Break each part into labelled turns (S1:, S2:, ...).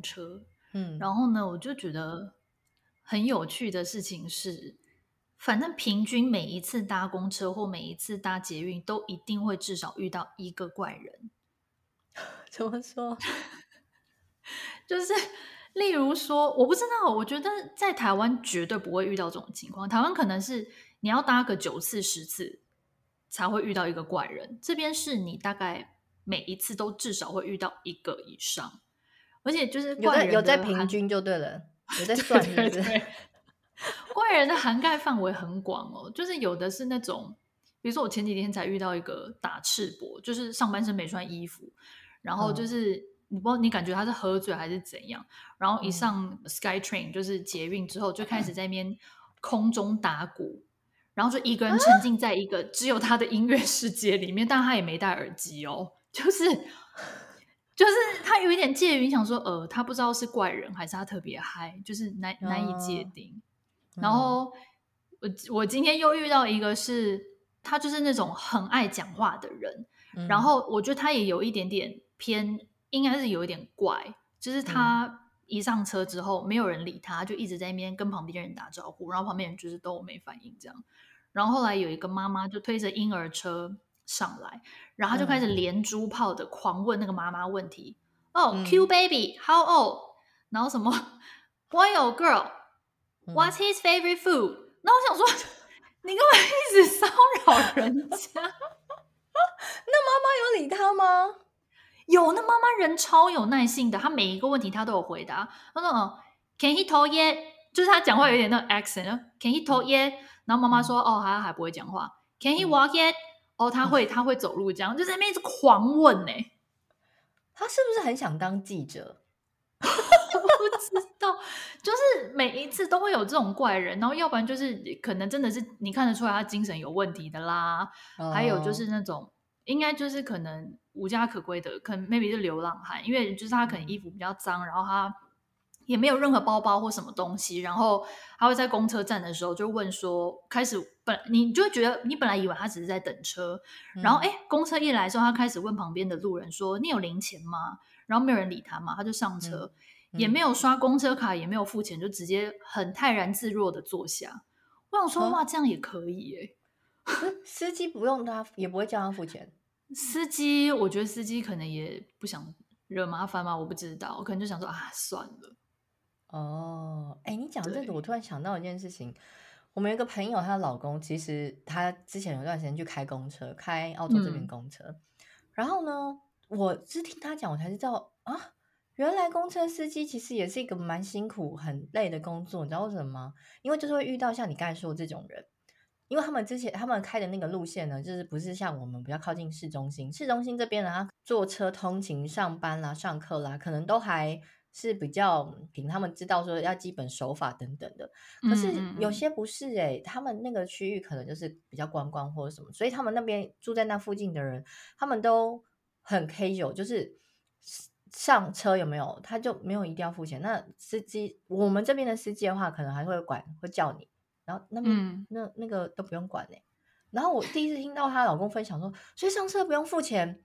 S1: 公车，
S2: 嗯，
S1: 然后呢，我就觉得很有趣的事情是，反正平均每一次搭公车或每一次搭捷运，都一定会至少遇到一个怪人。
S2: 怎么说？
S1: 就是例如说，我不知道，我觉得在台湾绝对不会遇到这种情况。台湾可能是你要搭个九次十次才会遇到一个怪人，这边是你大概每一次都至少会遇到一个以上，而且就是
S2: 有在有在平均就对了，有在 算是不是？对 对对，
S1: 怪人的涵盖范围很广哦，就是有的是那种，比如说我前几天才遇到一个打赤膊，就是上半身没穿衣服，然后就是。嗯你不知道，你感觉他是喝醉还是怎样？然后一上 SkyTrain、嗯、就是捷运之后，就开始在那边空中打鼓，然后就一个人沉浸在一个只有他的音乐世界里面，但他也没戴耳机哦，就是就是他有一点介于想说，呃，他不知道是怪人还是他特别嗨，就是难难以界定。嗯、然后我我今天又遇到一个是，他就是那种很爱讲话的人，嗯、然后我觉得他也有一点点偏。应该是有一点怪，就是他一上车之后，没有人理他，就一直在那边跟旁边的人打招呼，然后旁边人就是都没反应这样。然后后来有一个妈妈就推着婴儿车上来，然后他就开始连珠炮的狂问那个妈妈问题。哦、嗯 oh,，Q baby，how old？然后什么，boy or girl？What's his favorite food？、嗯、然后我想说，你干嘛一直骚扰人家？
S2: 那妈妈有理他吗？
S1: 有，那妈妈人超有耐性的，她每一个问题她都有回答。她说：“哦，Can he talk yet？” 就是她讲话有点那个 accent，“Can he talk yet？” 然后妈妈说：“哦，还还不会讲话。”“Can he walk yet？” 哦，他会，他会走路，这样就在那边一直狂问呢。
S2: 他是不是很想当记者？
S1: 我不知道，就是每一次都会有这种怪人，然后要不然就是可能真的是你看得出来他精神有问题的啦，还有就是那种应该就是可能。无家可归的，可能 maybe 是流浪汉，因为就是他可能衣服比较脏，然后他也没有任何包包或什么东西，然后他会在公车站的时候就问说，开始本你就会觉得你本来以为他只是在等车，嗯、然后哎，公车一来的时候，他开始问旁边的路人说，你有零钱吗？然后没有人理他嘛，他就上车，也没有刷公车卡，也没有付钱，就直接很泰然自若的坐下。我想说，哇，这样也可以耶？
S2: 司机不用他，也不会叫他付钱。
S1: 司机，我觉得司机可能也不想惹麻烦嘛，我不知道，我可能就想说啊，算了。
S2: 哦，哎，你讲这个，我突然想到一件事情。我们有一个朋友，她的老公其实他之前有段时间去开公车，开澳洲这边公车。嗯、然后呢，我是听他讲，我才知道啊，原来公车司机其实也是一个蛮辛苦、很累的工作。你知道为什么吗？因为就是会遇到像你刚才说的这种人。因为他们之前他们开的那个路线呢，就是不是像我们比较靠近市中心，市中心这边呢，他坐车通勤、上班啦、上课啦，可能都还是比较凭他们知道说要基本手法等等的。可是有些不是诶、欸、他们那个区域可能就是比较观光或者什么，所以他们那边住在那附近的人，他们都很 casual，就是上车有没有他就没有一定要付钱。那司机我们这边的司机的话，可能还会管会叫你。然后那边、嗯、那那个都不用管嘞。然后我第一次听到她老公分享说，所以上车不用付钱，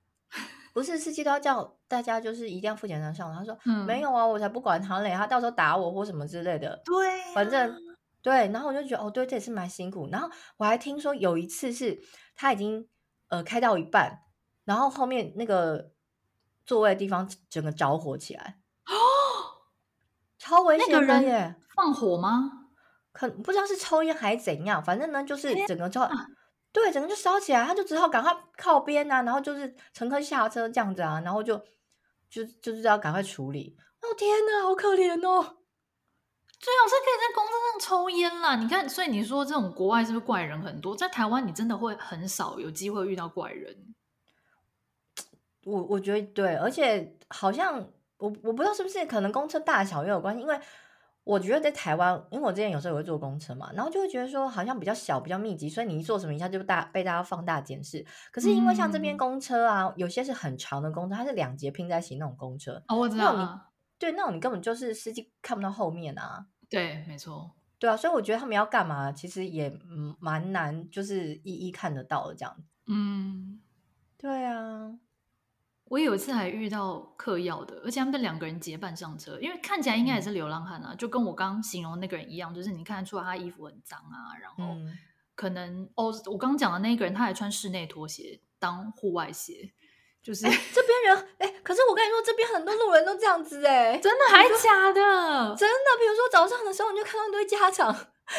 S2: 不是司机都要叫大家就是一定要付钱才上。他说、嗯、没有啊，我才不管他嘞，他到时候打我或什么之类的。
S1: 对、啊，
S2: 反正对。然后我就觉得哦，对，这也是蛮辛苦。然后我还听说有一次是他已经呃开到一半，然后后面那个座位的地方整个着火起来，哦，超危险的耶！
S1: 放火吗？
S2: 可不知道是抽烟还是怎样，反正呢就是整个就，对，整个就烧起来，他就只好赶快靠边啊，然后就是乘客下车这样子啊，然后就就就是要赶快处理。哦天哪，好可怜哦！
S1: 最好是可以在公车上抽烟啦。你看，所以你说这种国外是不是怪人很多？在台湾你真的会很少有机会遇到怪人。
S2: 我我觉得对，而且好像我我不知道是不是可能公车大小也有关系，因为。我觉得在台湾，因为我之前有时候也会坐公车嘛，然后就会觉得说好像比较小、比较密集，所以你一做什么一下就大被大家放大检视。可是因为像这边公车啊，嗯、有些是很长的公车，它是两节拼在一起那种公车。
S1: 哦，我知道。你
S2: 对，那种你根本就是司机看不到后面啊。
S1: 对，没错。
S2: 对啊，所以我觉得他们要干嘛，其实也蛮难，就是一一看得到的这样。
S1: 嗯，
S2: 对啊。
S1: 我有一次还遇到嗑药的，而且他们两个人结伴上车，因为看起来应该也是流浪汉啊，嗯、就跟我刚形容那个人一样，就是你看得出来他衣服很脏啊，然后可能、嗯、哦，我刚讲的那个人他还穿室内拖鞋当户外鞋，就是、欸、这边人哎、欸，可是我跟你说，这边很多路人都这样子哎、欸，真的还假的？真的，比如说早上的时候，你就看到一堆家长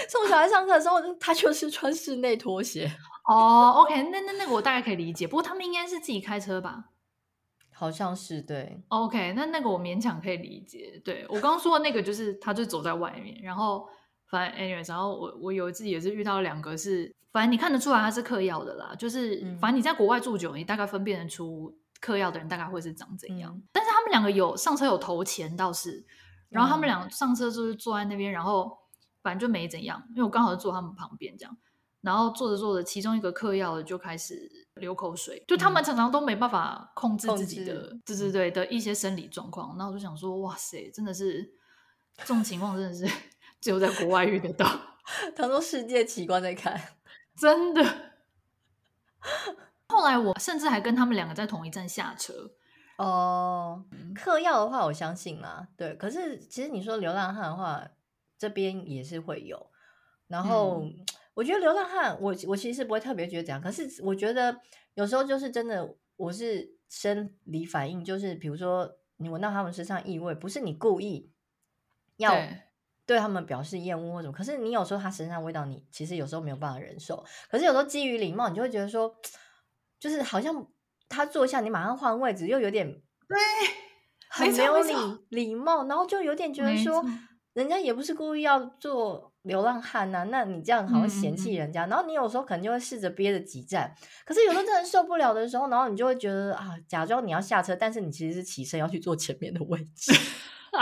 S1: 送小孩上课的时候，他就是穿室内拖鞋。哦，OK，那那那个我大概可以理解，不过他们应该是自己开车吧？
S2: 好像是对
S1: ，OK，那那个我勉强可以理解。对，我刚刚说的那个，就是他就走在外面，然后反正 anyways，然后我我有一次也是遇到两个是，反正你看得出来他是嗑药的啦，就是、嗯、反正你在国外住久，你大概分辨得出嗑药的人大概会是长怎样。嗯、但是他们两个有上车有投钱倒是，然后他们俩上车就是坐在那边，然后反正就没怎样，因为我刚好是坐他们旁边这样。然后坐着坐着，其中一个嗑药的就开始流口水，就他们常常都没办法控制自己的，对对对的一些生理状况。然后我就想说，哇塞，真的是这种情况，真的是 只有在国外遇得到。
S2: 他说世界奇观在看，
S1: 真的。后来我甚至还跟他们两个在同一站下车。
S2: 哦，嗑药的话，我相信啦。对，可是其实你说流浪汉的话，这边也是会有。然后。嗯我觉得流浪汉，我我其实不会特别觉得这样，可是我觉得有时候就是真的，我是生理反应，就是比如说你闻到他们身上异味，不是你故意要对。他们表示厌恶或什么，可是你有时候他身上味道，你其实有时候没有办法忍受，可是有时候基于礼貌，你就会觉得说，就是好像他坐下，你马上换位置，又有点对，很没有礼礼貌，然后就有点觉得说，人家也不是故意要做。流浪汉呐、啊，那你这样好像嫌弃人家，嗯、然后你有时候可能就会试着憋着几站，可是有时候真的受不了的时候，然后你就会觉得啊，假装你要下车，但是你其实是起身要去坐前面的位置。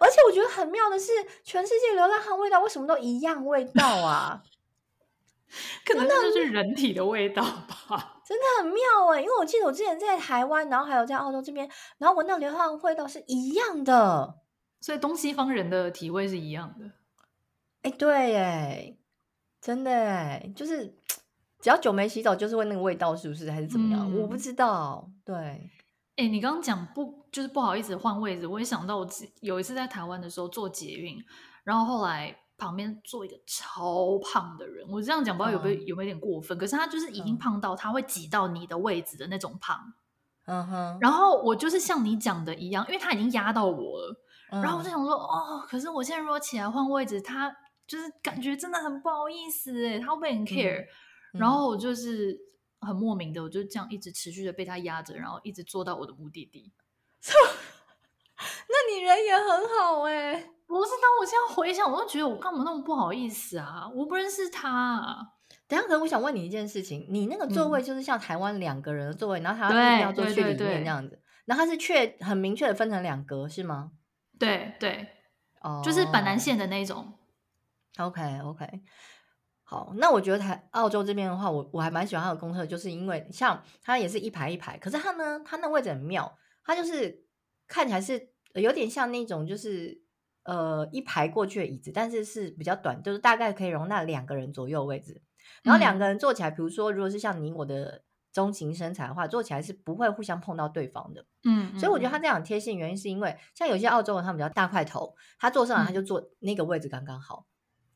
S2: 而且我觉得很妙的是，全世界流浪汉味道为什么都一样味道啊？
S1: 可能那就是人体的味道吧，
S2: 真的很妙哎、欸！因为我记得我之前在台湾，然后还有在澳洲这边，然后闻到流浪汉味道是一样的。
S1: 所以东西方人的体味是一样的，
S2: 哎、欸，对，哎，真的，哎，就是只要久没洗澡，就是会那个味道，是不是？还是怎么样？嗯、我不知道。对，哎、
S1: 欸，你刚刚讲不就是不好意思换位置？我也想到，我有一次在台湾的时候坐捷运，然后后来旁边坐一个超胖的人，我这样讲不知道有没有、嗯、有没有点过分？可是他就是已经胖到他会挤到你的位置的那种胖。嗯哼。然后我就是像你讲的一样，因为他已经压到我了。然后我就想说，哦，可是我现在如果起来换位置，他就是感觉真的很不好意思诶，他会不会很 care？、然后我就是很莫名的，我就这样一直持续的被他压着，然后一直坐到我的目的地。
S2: 那你人也很好诶。
S1: 不是，当我现在回想，我都觉得我干嘛那么不好意思啊？我不认识他、啊。
S2: 等下，可能我想问你一件事情，你那个座位就是像台湾两个人的座位，嗯、然后他一定要坐去里面那样子，然后他是确很明确的分成两格，是吗？
S1: 对对，哦，就是板南线的那种。
S2: OK OK，好，那我觉得台澳洲这边的话，我我还蛮喜欢它的公厕，就是因为像它也是一排一排，可是它呢，它那位置很妙，它就是看起来是有点像那种就是呃一排过去的椅子，但是是比较短，就是大概可以容纳两个人左右的位置，然后两个人坐起来，比如说如果是像你我的。中型身材的话，坐起来是不会互相碰到对方的。嗯，所以我觉得他这样贴心，原因是因为像有些澳洲人，他们比较大块头，他坐上来他就坐那个位置刚刚好，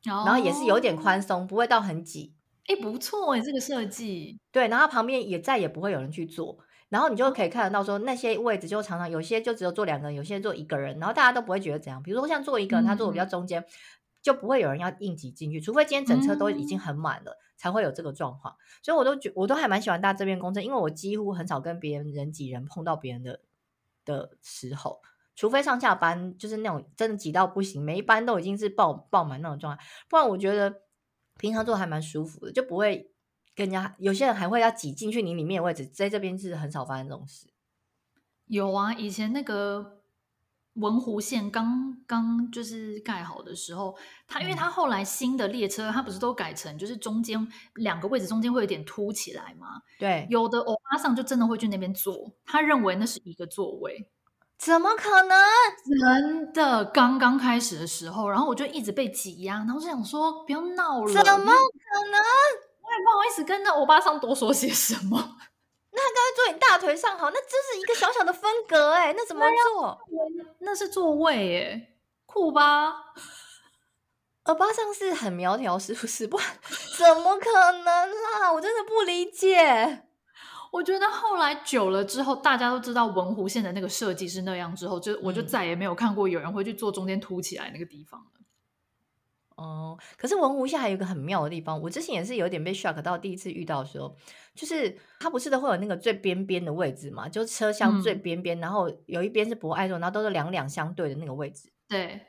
S2: 嗯、然后也是有点宽松，不会到很挤。
S1: 哎、欸，不错哎，这个设计。
S2: 对，然后旁边也再也不会有人去坐，然后你就可以看得到说那些位置就常常有些就只有坐两个人，有些坐一个人，然后大家都不会觉得怎样。比如说像坐一个人，他坐的比较中间，嗯、就不会有人要应急进去，除非今天整车都已经很满了。嗯才会有这个状况，所以我都觉我都还蛮喜欢搭这边公车，因为我几乎很少跟别人人挤人碰到别人的的时候，除非上下班就是那种真的挤到不行，每一班都已经是爆爆满那种状态，不然我觉得平常坐还蛮舒服的，就不会跟人家有些人还会要挤进去你里面的位置，在这边是很少发生这种事。
S1: 有啊，以前那个。文湖线刚刚就是盖好的时候，它因为它后来新的列车，它不是都改成就是中间两个位置中间会有点凸起来吗？
S2: 对，
S1: 有的欧巴桑就真的会去那边坐，他认为那是一个座位，
S2: 怎么可能？
S1: 真的刚刚开始的时候，然后我就一直被挤压，然后就想说不要闹了，
S2: 怎么可能？
S1: 我也不好意思跟那欧巴桑多说些什
S2: 么。刚才坐你大腿上好，那这是一个小小的分隔哎，那怎么坐？
S1: 那是座位哎，酷吧？
S2: 欧巴上是很苗条是不是？不，怎么可能啦？我真的不理解。
S1: 我觉得后来久了之后，大家都知道文湖线的那个设计是那样之后，就我就再也没有看过有人会去坐中间凸起来那个地方了。
S2: 哦，可是文湖线还有一个很妙的地方，我之前也是有点被 shock 到，第一次遇到的时候，就是它不是都会有那个最边边的位置嘛，就是车厢最边边，嗯、然后有一边是博爱座，然后都是两两相对的那个位置。
S1: 对。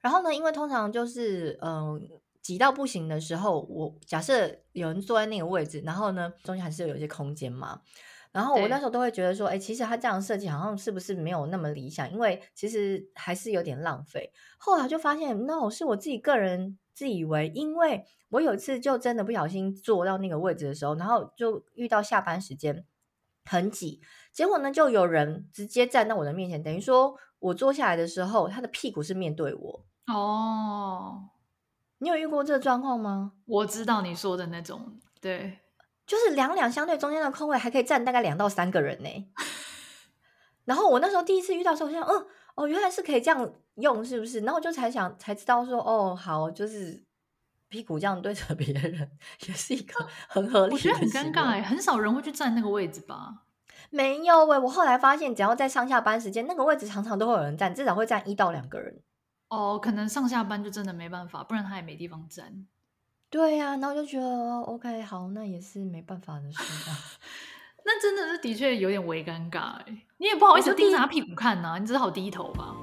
S2: 然后呢，因为通常就是嗯。呃挤到不行的时候，我假设有人坐在那个位置，然后呢，中间还是有一些空间嘛。然后我那时候都会觉得说，哎，其实他这样设计好像是不是没有那么理想？因为其实还是有点浪费。后来就发现，no，是我自己个人自以为，因为我有一次就真的不小心坐到那个位置的时候，然后就遇到下班时间很挤，结果呢，就有人直接站到我的面前，等于说我坐下来的时候，他的屁股是面对我。
S1: 哦。
S2: 你有遇过这个状况吗？
S1: 我知道你说的那种，对，
S2: 就是两两相对，中间的空位还可以站大概两到三个人呢。然后我那时候第一次遇到的时候，我想，嗯，哦，原来是可以这样用，是不是？然后我就才想才知道说，哦，好，就是屁股这样对着别人，也是一个很合理的。我
S1: 觉得很尴尬哎，很少人会去站那个位置吧？
S2: 没有喂，我后来发现，只要在上下班时间，那个位置常常都会有人站，至少会站一到两个人。
S1: 哦，可能上下班就真的没办法，不然他也没地方站。
S2: 对呀、啊，然后我就觉得 OK，好，那也是没办法的事啊。
S1: 那真的是的确有点微尴尬哎，你也不好意思盯着他屁股看呐、啊，你只好低头吧。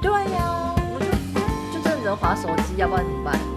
S2: 对呀、啊，我就就只能划手机，要不然怎么办？